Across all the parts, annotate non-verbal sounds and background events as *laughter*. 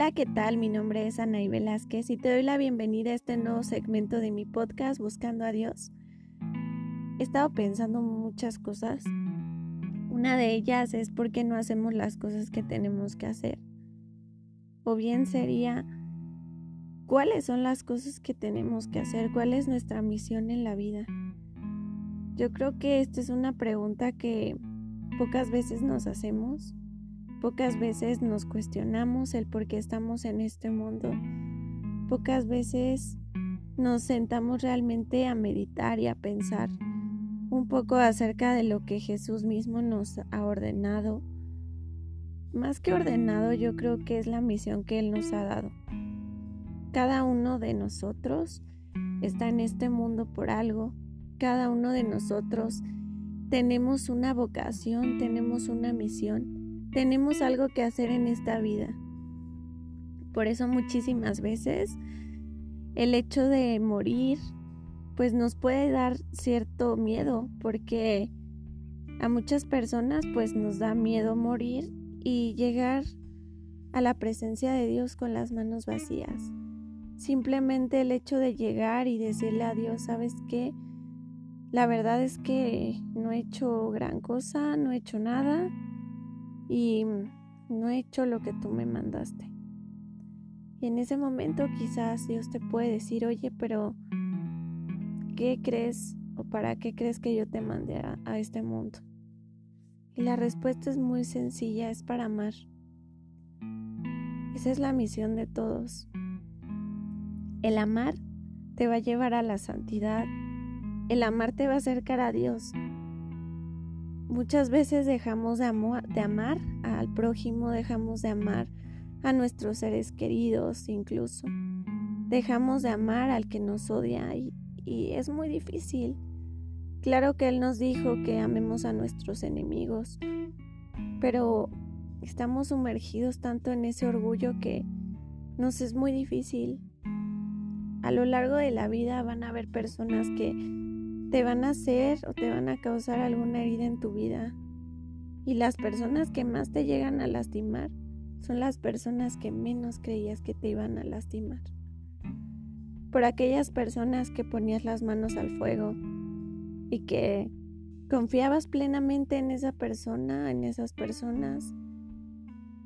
Hola, ¿qué tal? Mi nombre es Anaí Velázquez y te doy la bienvenida a este nuevo segmento de mi podcast Buscando a Dios. He estado pensando muchas cosas. Una de ellas es por qué no hacemos las cosas que tenemos que hacer. O bien sería, ¿cuáles son las cosas que tenemos que hacer? ¿Cuál es nuestra misión en la vida? Yo creo que esta es una pregunta que pocas veces nos hacemos Pocas veces nos cuestionamos el por qué estamos en este mundo. Pocas veces nos sentamos realmente a meditar y a pensar un poco acerca de lo que Jesús mismo nos ha ordenado. Más que ordenado, yo creo que es la misión que Él nos ha dado. Cada uno de nosotros está en este mundo por algo. Cada uno de nosotros tenemos una vocación, tenemos una misión tenemos algo que hacer en esta vida. Por eso muchísimas veces el hecho de morir pues nos puede dar cierto miedo porque a muchas personas pues nos da miedo morir y llegar a la presencia de Dios con las manos vacías. Simplemente el hecho de llegar y decirle a Dios, ¿sabes qué? La verdad es que no he hecho gran cosa, no he hecho nada y no he hecho lo que tú me mandaste. Y en ese momento quizás Dios te puede decir, oye, pero ¿qué crees o para qué crees que yo te mandé a, a este mundo? Y la respuesta es muy sencilla, es para amar. Esa es la misión de todos. El amar te va a llevar a la santidad. El amar te va a acercar a Dios. Muchas veces dejamos de, de amar al prójimo, dejamos de amar a nuestros seres queridos incluso. Dejamos de amar al que nos odia y, y es muy difícil. Claro que Él nos dijo que amemos a nuestros enemigos, pero estamos sumergidos tanto en ese orgullo que nos es muy difícil. A lo largo de la vida van a haber personas que te van a hacer o te van a causar alguna herida en tu vida. Y las personas que más te llegan a lastimar son las personas que menos creías que te iban a lastimar. Por aquellas personas que ponías las manos al fuego y que confiabas plenamente en esa persona, en esas personas,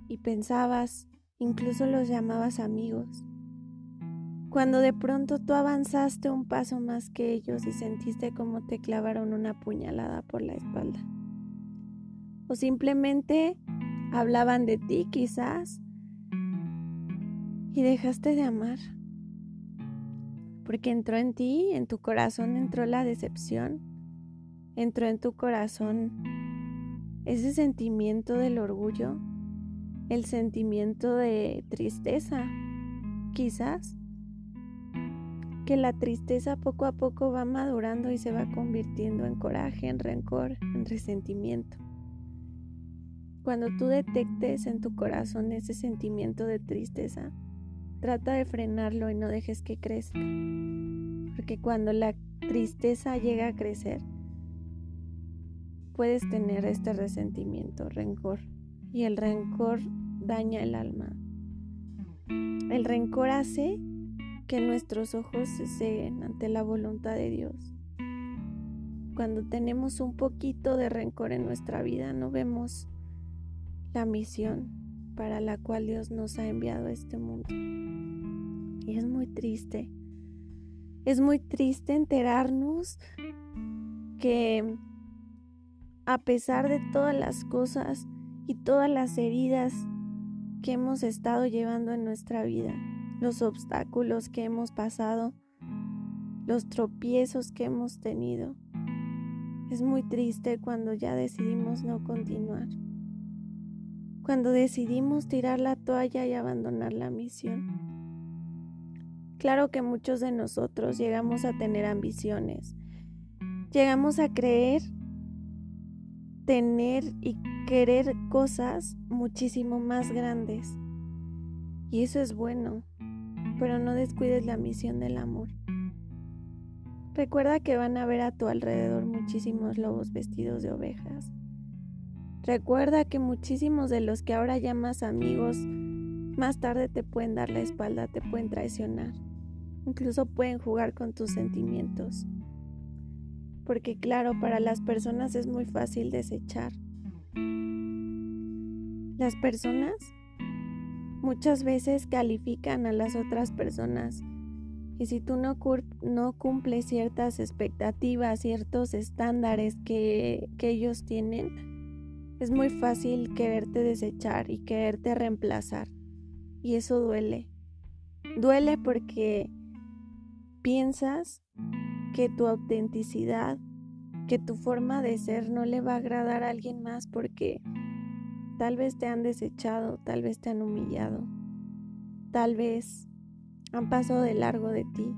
y pensabas, incluso los llamabas amigos cuando de pronto tú avanzaste un paso más que ellos y sentiste como te clavaron una puñalada por la espalda. O simplemente hablaban de ti quizás y dejaste de amar. Porque entró en ti, en tu corazón entró la decepción, entró en tu corazón ese sentimiento del orgullo, el sentimiento de tristeza, quizás que la tristeza poco a poco va madurando y se va convirtiendo en coraje, en rencor, en resentimiento. Cuando tú detectes en tu corazón ese sentimiento de tristeza, trata de frenarlo y no dejes que crezca. Porque cuando la tristeza llega a crecer, puedes tener este resentimiento, rencor. Y el rencor daña el alma. El rencor hace que nuestros ojos se ceguen ante la voluntad de Dios. Cuando tenemos un poquito de rencor en nuestra vida, no vemos la misión para la cual Dios nos ha enviado a este mundo. Y es muy triste. Es muy triste enterarnos que a pesar de todas las cosas y todas las heridas que hemos estado llevando en nuestra vida, los obstáculos que hemos pasado, los tropiezos que hemos tenido. Es muy triste cuando ya decidimos no continuar, cuando decidimos tirar la toalla y abandonar la misión. Claro que muchos de nosotros llegamos a tener ambiciones, llegamos a creer, tener y querer cosas muchísimo más grandes. Y eso es bueno pero no descuides la misión del amor. Recuerda que van a ver a tu alrededor muchísimos lobos vestidos de ovejas. Recuerda que muchísimos de los que ahora llamas amigos más tarde te pueden dar la espalda, te pueden traicionar, incluso pueden jugar con tus sentimientos. Porque claro, para las personas es muy fácil desechar. Las personas muchas veces califican a las otras personas y si tú no, no cumples ciertas expectativas, ciertos estándares que, que ellos tienen, es muy fácil quererte desechar y quererte reemplazar. Y eso duele. Duele porque piensas que tu autenticidad, que tu forma de ser no le va a agradar a alguien más porque tal vez te han desechado, tal vez te han humillado, tal vez han pasado de largo de ti.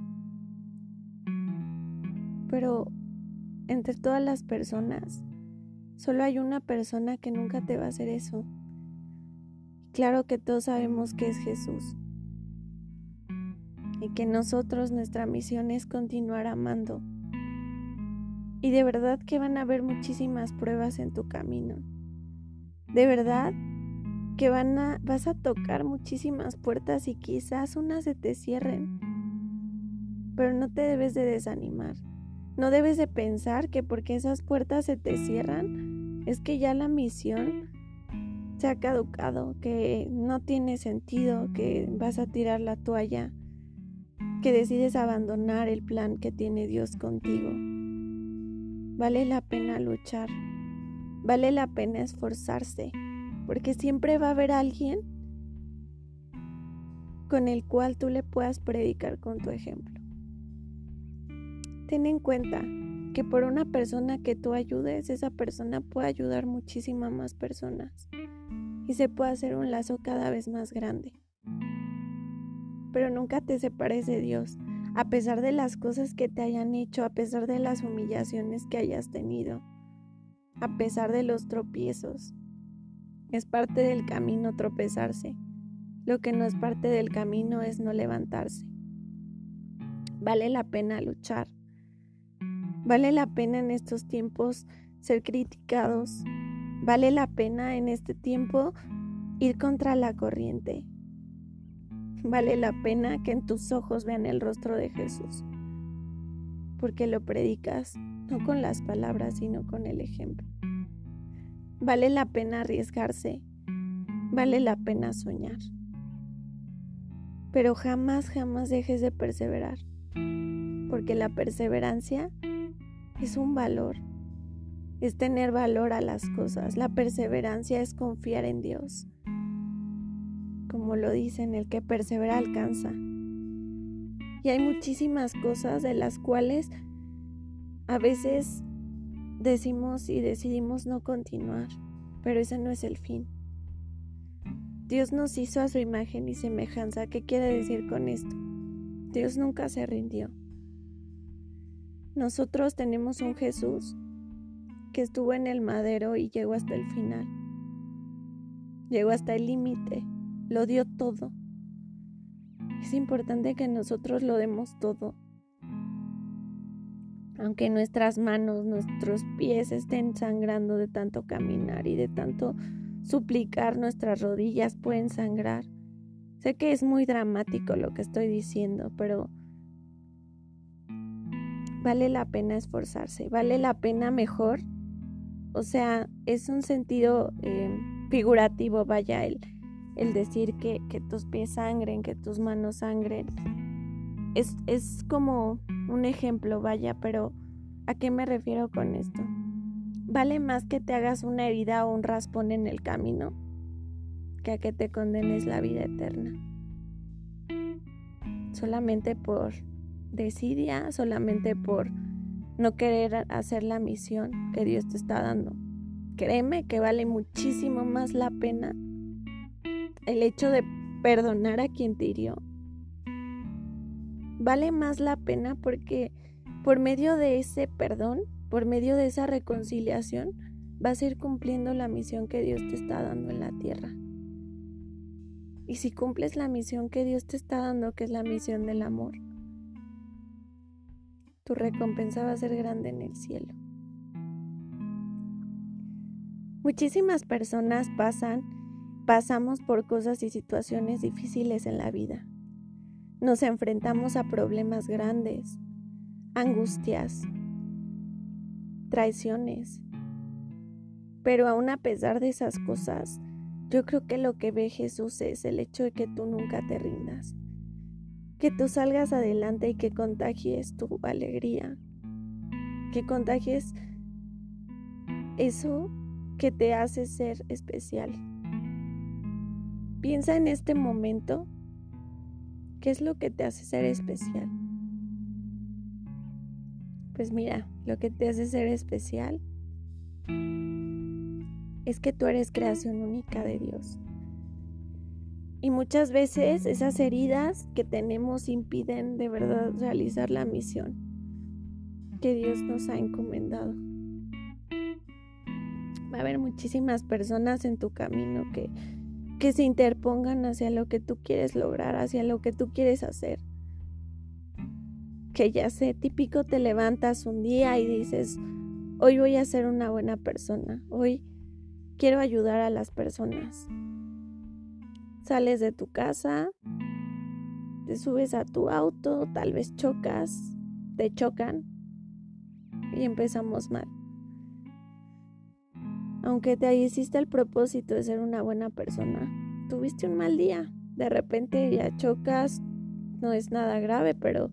Pero entre todas las personas, solo hay una persona que nunca te va a hacer eso. Claro que todos sabemos que es Jesús. Y que nosotros nuestra misión es continuar amando. Y de verdad que van a haber muchísimas pruebas en tu camino. De verdad que van a, vas a tocar muchísimas puertas y quizás unas se te cierren. Pero no te debes de desanimar. No debes de pensar que porque esas puertas se te cierran, es que ya la misión se ha caducado, que no tiene sentido, que vas a tirar la toalla, que decides abandonar el plan que tiene Dios contigo. Vale la pena luchar, vale la pena esforzarse porque siempre va a haber alguien con el cual tú le puedas predicar con tu ejemplo. Ten en cuenta que por una persona que tú ayudes, esa persona puede ayudar muchísimas más personas y se puede hacer un lazo cada vez más grande. Pero nunca te separes de Dios, a pesar de las cosas que te hayan hecho, a pesar de las humillaciones que hayas tenido, a pesar de los tropiezos. Es parte del camino tropezarse. Lo que no es parte del camino es no levantarse. Vale la pena luchar. Vale la pena en estos tiempos ser criticados. Vale la pena en este tiempo ir contra la corriente. Vale la pena que en tus ojos vean el rostro de Jesús. Porque lo predicas no con las palabras, sino con el ejemplo. Vale la pena arriesgarse, vale la pena soñar. Pero jamás, jamás dejes de perseverar, porque la perseverancia es un valor, es tener valor a las cosas. La perseverancia es confiar en Dios. Como lo dicen, el que persevera alcanza. Y hay muchísimas cosas de las cuales a veces decimos y decidimos no continuar, pero ese no es el fin. Dios nos hizo a su imagen y semejanza. ¿Qué quiere decir con esto? Dios nunca se rindió. Nosotros tenemos un Jesús que estuvo en el madero y llegó hasta el final. Llegó hasta el límite, lo dio todo. Es importante que nosotros lo demos todo aunque nuestras manos, nuestros pies estén sangrando de tanto caminar y de tanto suplicar, nuestras rodillas pueden sangrar. Sé que es muy dramático lo que estoy diciendo, pero vale la pena esforzarse, vale la pena mejor. O sea, es un sentido eh, figurativo, vaya, el, el decir que, que, tus pies sangren, que tus manos sangren. Es, es como un ejemplo, vaya, pero ¿a qué me refiero con esto? Vale más que te hagas una herida o un raspón en el camino que a que te condenes la vida eterna. Solamente por desidia, solamente por no querer hacer la misión que Dios te está dando. Créeme que vale muchísimo más la pena el hecho de perdonar a quien te hirió vale más la pena porque por medio de ese perdón, por medio de esa reconciliación, vas a ir cumpliendo la misión que Dios te está dando en la tierra. Y si cumples la misión que Dios te está dando, que es la misión del amor, tu recompensa va a ser grande en el cielo. Muchísimas personas pasan pasamos por cosas y situaciones difíciles en la vida. Nos enfrentamos a problemas grandes, angustias, traiciones. Pero aún a pesar de esas cosas, yo creo que lo que ve Jesús es el hecho de que tú nunca te rindas, que tú salgas adelante y que contagies tu alegría, que contagies eso que te hace ser especial. Piensa en este momento, ¿qué es lo que te hace ser especial? Pues mira, lo que te hace ser especial es que tú eres creación única de Dios. Y muchas veces esas heridas que tenemos impiden de verdad realizar la misión que Dios nos ha encomendado. Va a haber muchísimas personas en tu camino que, que se interpongan hacia lo que tú quieres lograr, hacia lo que tú quieres hacer. Que ya sé, típico te levantas un día y dices, hoy voy a ser una buena persona, hoy quiero ayudar a las personas. Sales de tu casa, te subes a tu auto, tal vez chocas, te chocan y empezamos mal. Aunque te hiciste el propósito de ser una buena persona, tuviste un mal día. De repente ya chocas, no es nada grave, pero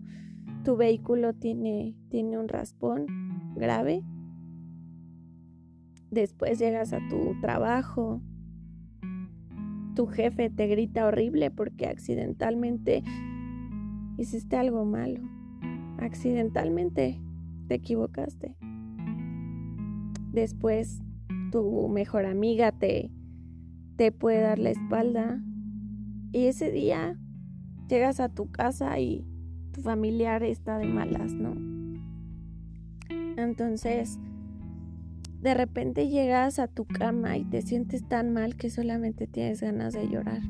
tu vehículo tiene, tiene un raspón grave Después llegas a tu trabajo. Tu jefe te grita horrible porque accidentalmente hiciste algo malo. Accidentalmente te equivocaste. Después tu mejor amiga te, te puede dar la espalda. Y ese día llegas a tu casa y tu familiar está de malas, ¿no? Entonces, de repente llegas a tu cama y te sientes tan mal que solamente tienes ganas de llorar.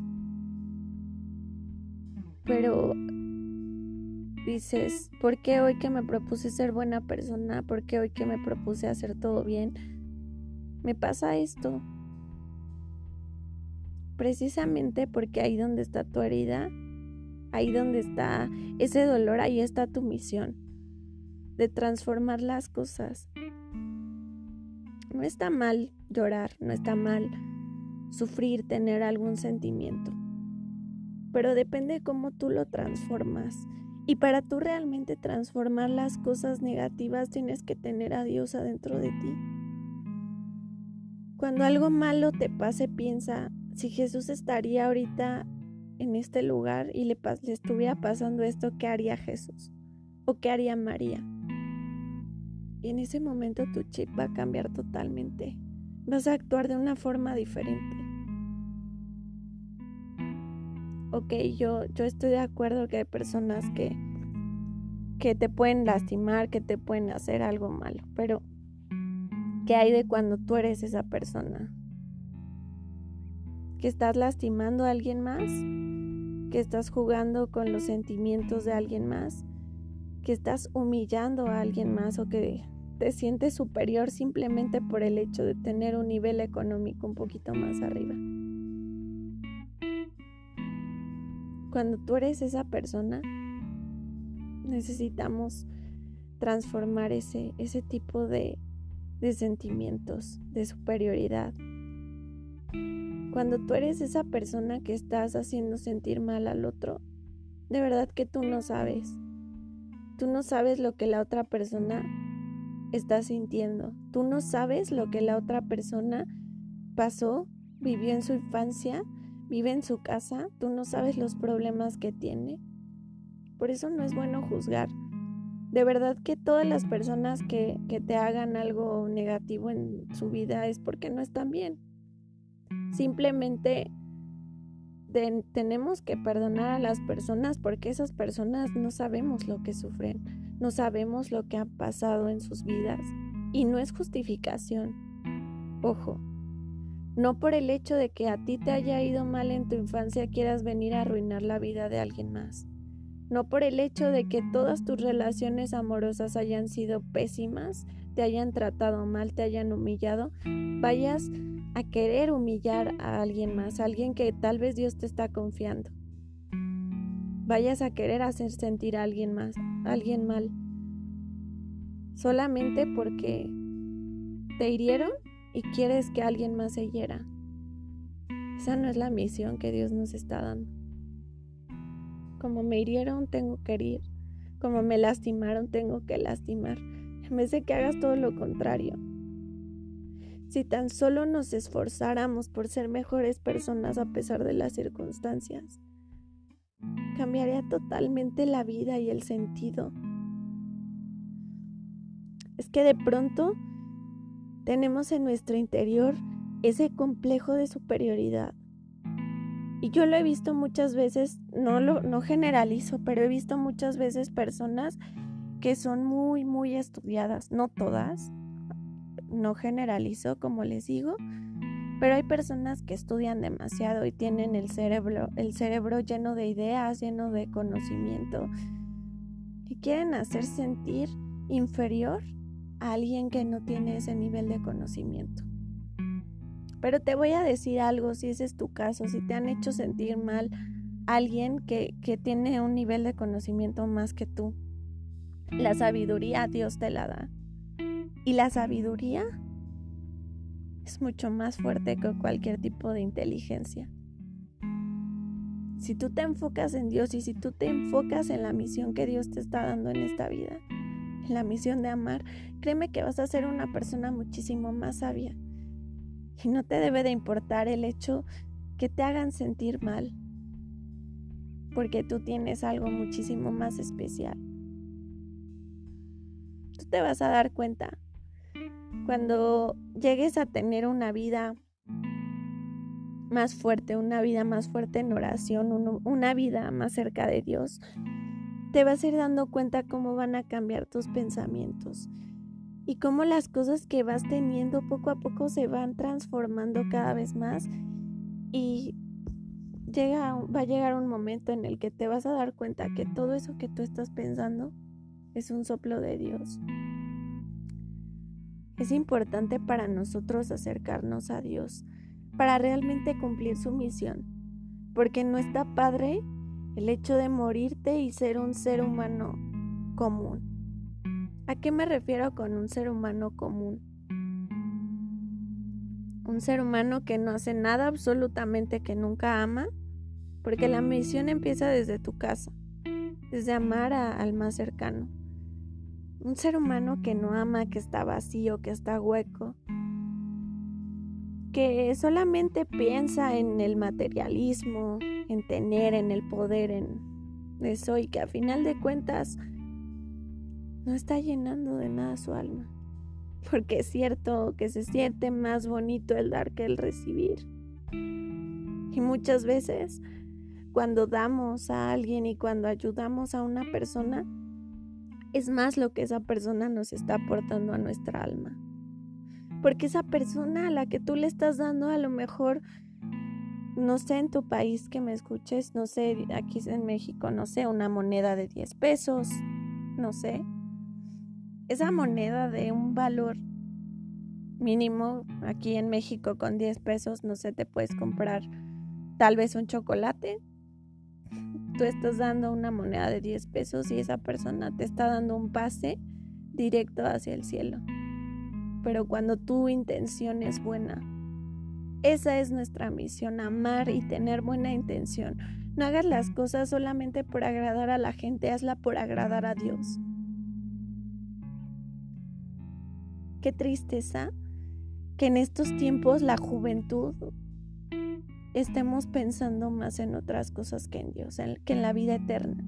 Pero dices, ¿por qué hoy que me propuse ser buena persona? ¿Por qué hoy que me propuse hacer todo bien? Me pasa esto. Precisamente porque ahí donde está tu herida, ahí donde está ese dolor, ahí está tu misión de transformar las cosas. No está mal llorar, no está mal sufrir, tener algún sentimiento, pero depende de cómo tú lo transformas. Y para tú realmente transformar las cosas negativas tienes que tener a Dios adentro de ti. Cuando algo malo te pase, piensa, si Jesús estaría ahorita en este lugar y le, estuviera pasando esto, ¿qué haría Jesús? ¿O qué haría María? Y en ese momento tu chip va a cambiar totalmente. Vas a actuar de una forma diferente. Ok, yo, yo estoy de acuerdo que hay personas que, que te pueden lastimar, que te pueden hacer algo malo, pero ¿qué hay de cuando tú eres esa persona? ¿Que estás lastimando a alguien más? ¿Que estás jugando con los sentimientos de alguien más? ¿Que estás humillando a alguien más o que te sientes superior simplemente por el hecho de tener un nivel económico un poquito más arriba. Cuando tú eres esa persona, necesitamos transformar ese, ese tipo de, de sentimientos de superioridad. Cuando tú eres esa persona que estás haciendo sentir mal al otro, de verdad que tú no sabes. Tú no sabes lo que la otra persona estás sintiendo. Tú no sabes lo que la otra persona pasó, vivió en su infancia, vive en su casa, tú no sabes los problemas que tiene. Por eso no es bueno juzgar. De verdad que todas las personas que, que te hagan algo negativo en su vida es porque no están bien. Simplemente tenemos que perdonar a las personas porque esas personas no sabemos lo que sufren no sabemos lo que ha pasado en sus vidas y no es justificación. Ojo, no por el hecho de que a ti te haya ido mal en tu infancia quieras venir a arruinar la vida de alguien más. No por el hecho de que todas tus relaciones amorosas hayan sido pésimas, te hayan tratado mal, te hayan humillado, vayas a querer humillar a alguien más, a alguien que tal vez Dios te está confiando. Vayas a querer hacer sentir a alguien más, a alguien mal, solamente porque te hirieron y quieres que alguien más se hiera. Esa no es la misión que Dios nos está dando. Como me hirieron, tengo que herir. Como me lastimaron, tengo que lastimar. En vez de que hagas todo lo contrario. Si tan solo nos esforzáramos por ser mejores personas a pesar de las circunstancias, cambiaría totalmente la vida y el sentido. Es que de pronto tenemos en nuestro interior ese complejo de superioridad. Y yo lo he visto muchas veces, no lo no generalizo, pero he visto muchas veces personas que son muy muy estudiadas, no todas. No generalizo, como les digo, pero hay personas que estudian demasiado y tienen el cerebro el cerebro lleno de ideas, lleno de conocimiento y quieren hacer sentir inferior a alguien que no tiene ese nivel de conocimiento. Pero te voy a decir algo, si ese es tu caso, si te han hecho sentir mal alguien que, que tiene un nivel de conocimiento más que tú, la sabiduría Dios te la da. Y la sabiduría es mucho más fuerte que cualquier tipo de inteligencia. Si tú te enfocas en Dios y si tú te enfocas en la misión que Dios te está dando en esta vida, en la misión de amar, créeme que vas a ser una persona muchísimo más sabia. Y no te debe de importar el hecho que te hagan sentir mal, porque tú tienes algo muchísimo más especial. Tú te vas a dar cuenta cuando llegues a tener una vida más fuerte, una vida más fuerte en oración, una vida más cerca de Dios, te vas a ir dando cuenta cómo van a cambiar tus pensamientos y cómo las cosas que vas teniendo poco a poco se van transformando cada vez más y llega, va a llegar un momento en el que te vas a dar cuenta que todo eso que tú estás pensando es un soplo de Dios. Es importante para nosotros acercarnos a Dios para realmente cumplir su misión, porque no está padre el hecho de morirte y ser un ser humano común. ¿A qué me refiero con un ser humano común? Un ser humano que no hace nada absolutamente que nunca ama, porque la misión empieza desde tu casa, desde amar al más cercano. Un ser humano que no ama, que está vacío, que está hueco, que solamente piensa en el materialismo, en tener, en el poder, en eso y que a final de cuentas no está llenando de nada su alma. Porque es cierto que se siente más bonito el dar que el recibir. Y muchas veces cuando damos a alguien y cuando ayudamos a una persona, es más lo que esa persona nos está aportando a nuestra alma. Porque esa persona a la que tú le estás dando a lo mejor, no sé en tu país que me escuches, no sé, aquí en México, no sé, una moneda de 10 pesos, no sé. Esa moneda de un valor mínimo aquí en México con 10 pesos, no sé, te puedes comprar tal vez un chocolate. Tú estás dando una moneda de 10 pesos y esa persona te está dando un pase directo hacia el cielo pero cuando tu intención es buena. Esa es nuestra misión, amar y tener buena intención. No hagas las cosas solamente por agradar a la gente, hazla por agradar a Dios. Qué tristeza que en estos tiempos la juventud estemos pensando más en otras cosas que en Dios, que en la vida eterna.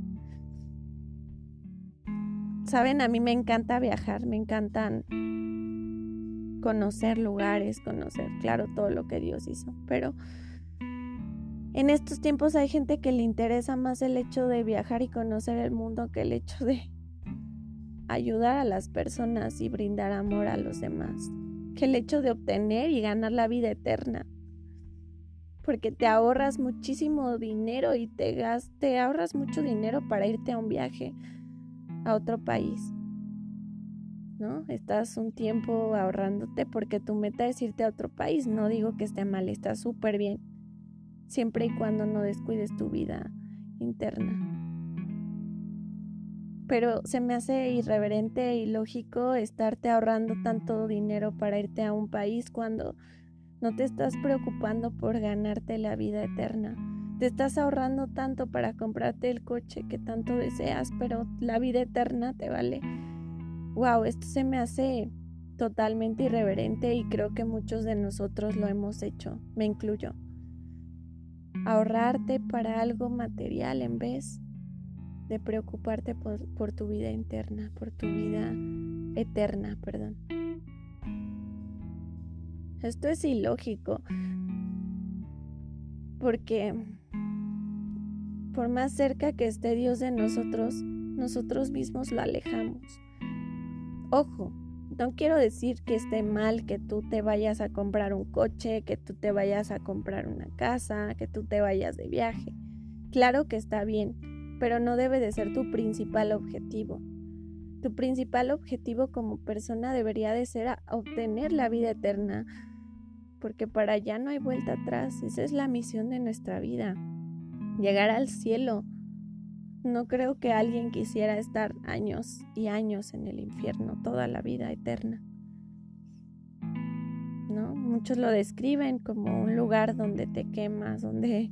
Saben, a mí me encanta viajar, me encantan conocer lugares, conocer, claro, todo lo que Dios hizo. Pero en estos tiempos hay gente que le interesa más el hecho de viajar y conocer el mundo que el hecho de ayudar a las personas y brindar amor a los demás, que el hecho de obtener y ganar la vida eterna. porque te ahorras muchísimo dinero y te, te ahorras mucho dinero para irte a un viaje a otro país. ¿No? Estás un tiempo ahorrándote porque tu meta es irte a otro país. No digo que esté mal, está súper bien. Siempre y cuando no descuides tu vida interna. Pero se me hace irreverente y lógico estarte ahorrando tanto dinero para irte a un país cuando no te estás preocupando por ganarte la vida eterna. Te estás ahorrando tanto para comprarte el coche que tanto deseas, pero la vida eterna te vale. Wow, esto se me hace totalmente irreverente y creo que muchos de nosotros lo hemos hecho, me incluyo. Ahorrarte para algo material en vez de preocuparte por, tu vida interna, por tu vida eterna, perdón. Esto es ilógico. Porque por más cerca que esté Dios de nosotros, nosotros mismos lo alejamos. Ojo, no quiero decir que esté mal que tú te vayas a comprar un coche, que tú te vayas a comprar una casa, que tú te vayas de viaje. Claro que está bien, pero no debe de ser tu principal objetivo. Tu principal objetivo como persona debería de ser obtener la vida eterna, porque para allá no hay vuelta atrás. Esa es la misión de nuestra vida, llegar al cielo. No creo que alguien quisiera estar años y años en el infierno, toda la vida eterna. ¿No? Muchos lo describen como un lugar donde te quemas, donde,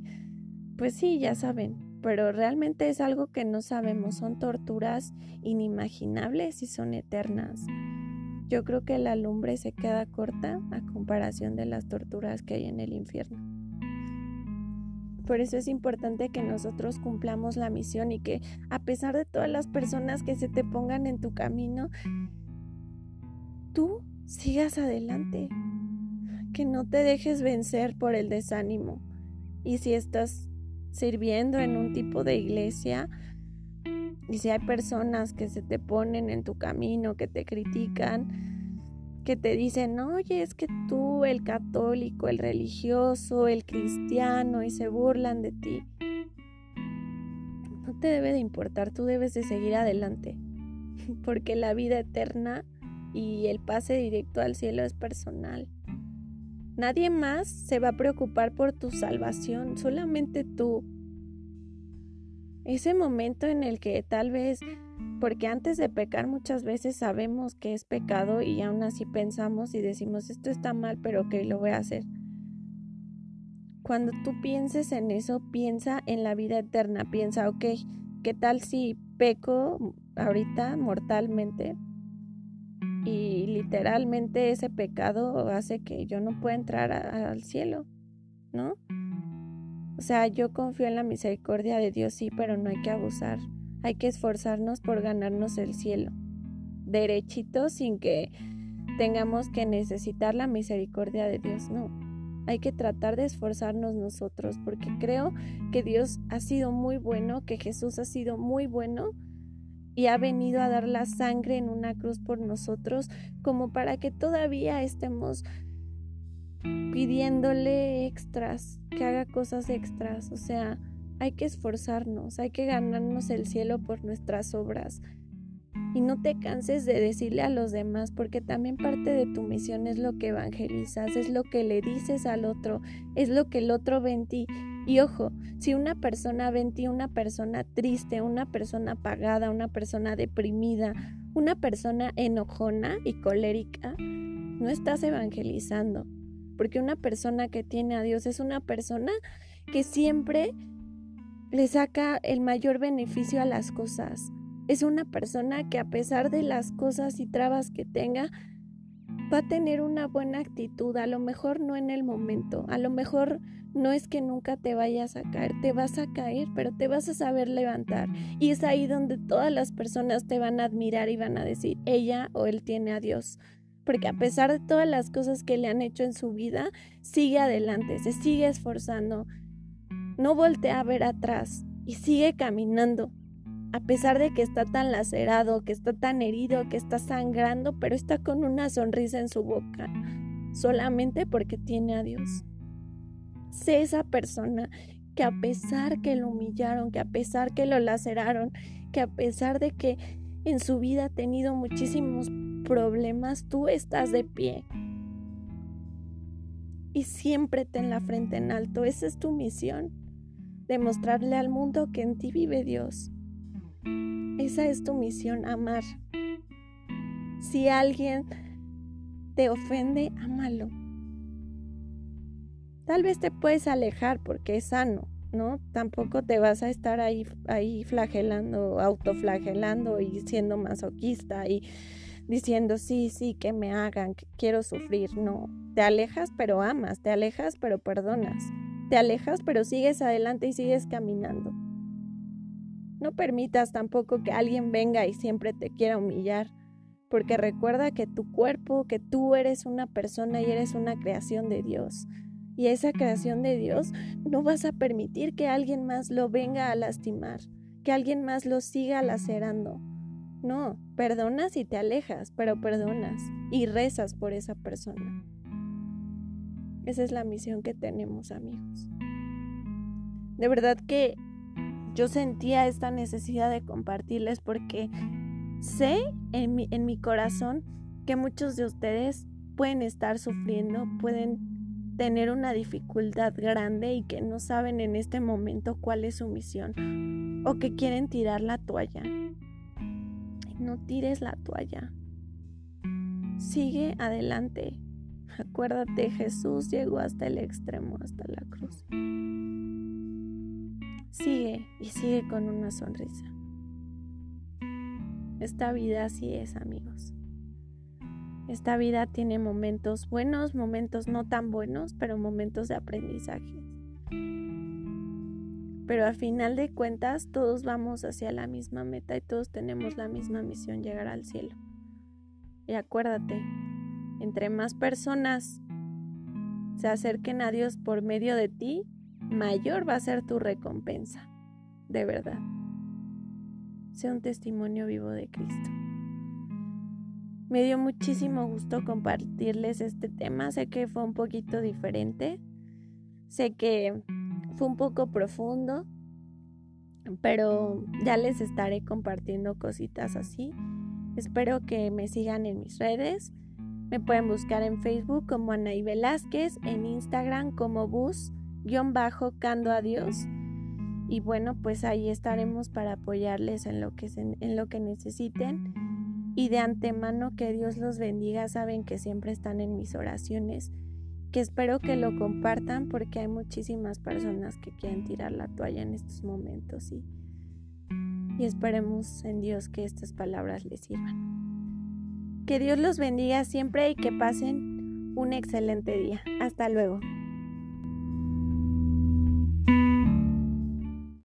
pues sí, ya saben, pero realmente es algo que no sabemos, son torturas inimaginables y son eternas. Yo creo que la lumbre se queda corta a comparación de las torturas que hay en el infierno. Por eso es importante que nosotros cumplamos la misión y que a pesar de todas las personas que se te pongan en tu camino, tú sigas adelante, que no te dejes vencer por el desánimo. Y si estás sirviendo en un tipo de iglesia, y si hay personas que se te ponen en tu camino, que te critican, que te dicen, oye, es que tú, el católico, el religioso, el cristiano, y se burlan de ti. No te debe de importar, tú debes de seguir adelante, *laughs* porque la vida eterna y el pase directo al cielo es personal. Nadie más se va a preocupar por tu salvación, solamente tú. Ese momento en el que tal vez, porque antes de pecar muchas veces sabemos que es pecado y aún así pensamos y decimos esto está mal, pero que lo voy a hacer. Cuando tú pienses en eso, piensa en la vida eterna, piensa, ok, ¿qué tal si peco ahorita mortalmente? Y literalmente ese pecado hace que yo no pueda entrar al cielo, ¿no? O sea, yo confío en la misericordia de Dios, sí, pero no hay que abusar. Hay que esforzarnos por ganarnos el cielo. Derechito sin que tengamos que necesitar la misericordia de Dios, no. Hay que tratar de esforzarnos nosotros porque creo que Dios ha sido muy bueno, que Jesús ha sido muy bueno y ha venido a dar la sangre en una cruz por nosotros como para que todavía estemos pidiéndole extras, que haga cosas extras. O sea, hay que esforzarnos, hay que ganarnos el cielo por nuestras obras. Y no te canses de decirle a los demás, porque también parte de tu misión es lo que evangelizas, es lo que le dices al otro, es lo que el otro ve en ti. Y ojo, si una persona ve en ti una persona triste, una persona apagada, una persona deprimida, una persona enojona y colérica, no estás evangelizando porque una persona que tiene a Dios es una persona que siempre le saca el mayor beneficio a las cosas. Es una persona que a pesar de las cosas y trabas que tenga, va a tener una buena actitud, a lo mejor no en el momento, a lo mejor no es que nunca te vayas a caer, te vas a caer, pero te vas a saber levantar. Y es ahí donde todas las personas te van a admirar y van a decir, ella o él tiene a Dios porque a pesar de todas las cosas que le han hecho en su vida, sigue adelante, se sigue esforzando, no voltea a ver atrás y sigue caminando. A pesar de que está tan lacerado, que está tan herido, que está sangrando, pero está con una sonrisa en su boca, solamente porque tiene a Dios. Sé esa persona que a pesar que lo humillaron, que a pesar que lo laceraron, que a pesar de que en su vida ha tenido muchísimos problemas, tú estás de pie. Y siempre ten la frente en alto. Esa es tu misión. Demostrarle al mundo que en ti vive Dios. Esa es tu misión, amar. Si alguien te ofende, ámalo. Tal vez te puedes alejar porque es sano, ¿no? Tampoco te vas a estar ahí, ahí flagelando, autoflagelando y siendo masoquista y diciendo, sí, sí, que me hagan, que quiero sufrir. No, te alejas pero amas, te alejas pero perdonas, te alejas pero sigues adelante y sigues caminando. No permitas tampoco que alguien venga y siempre te quiera humillar porque recuerda que tu cuerpo, que tú eres una persona y eres una creación de Dios. Y esa creación de Dios no vas a permitir que alguien más lo venga a lastimar, que alguien más lo siga lacerando. No, perdonas y te alejas, pero perdonas y rezas por esa persona. Esa es la misión que tenemos, amigos. De verdad que yo sentía esta necesidad de compartirles porque Sé en mi, en mi corazón que muchos de ustedes pueden estar sufriendo, pueden tener una dificultad grande y que no saben en este momento cuál es su misión o que quieren tirar la toalla. No tires la toalla. Sigue adelante. Acuérdate, Jesús llegó hasta el extremo, hasta la cruz. Sigue y sigue con una sonrisa. Esta vida así es, amigos. Esta vida tiene momentos buenos, momentos no tan buenos, pero momentos de aprendizaje. Pero a final de cuentas todos vamos hacia la misma meta y todos tenemos la misma misión, llegar al cielo. Y acuérdate, entre más personas se acerquen a Dios por medio de ti, mayor va a ser tu recompensa. De verdad sea un testimonio vivo de Cristo. Me dio muchísimo gusto compartirles este tema. Sé que fue un poquito diferente. Sé que fue un poco profundo. Pero ya les estaré compartiendo cositas así. Espero que me sigan en mis redes. Me pueden buscar en Facebook como Anaí Velázquez, en Instagram como bus-cando a Dios y bueno, pues ahí estaremos para apoyarles en lo que, en lo que necesiten. Y de antemano que Dios los bendiga, saben que siempre están en mis oraciones, que espero que lo compartan porque hay muchísimas personas que quieren tirar la toalla en estos momentos y, y esperemos en Dios que estas palabras les sirvan. Que Dios los bendiga siempre y que pasen un excelente día. Hasta luego.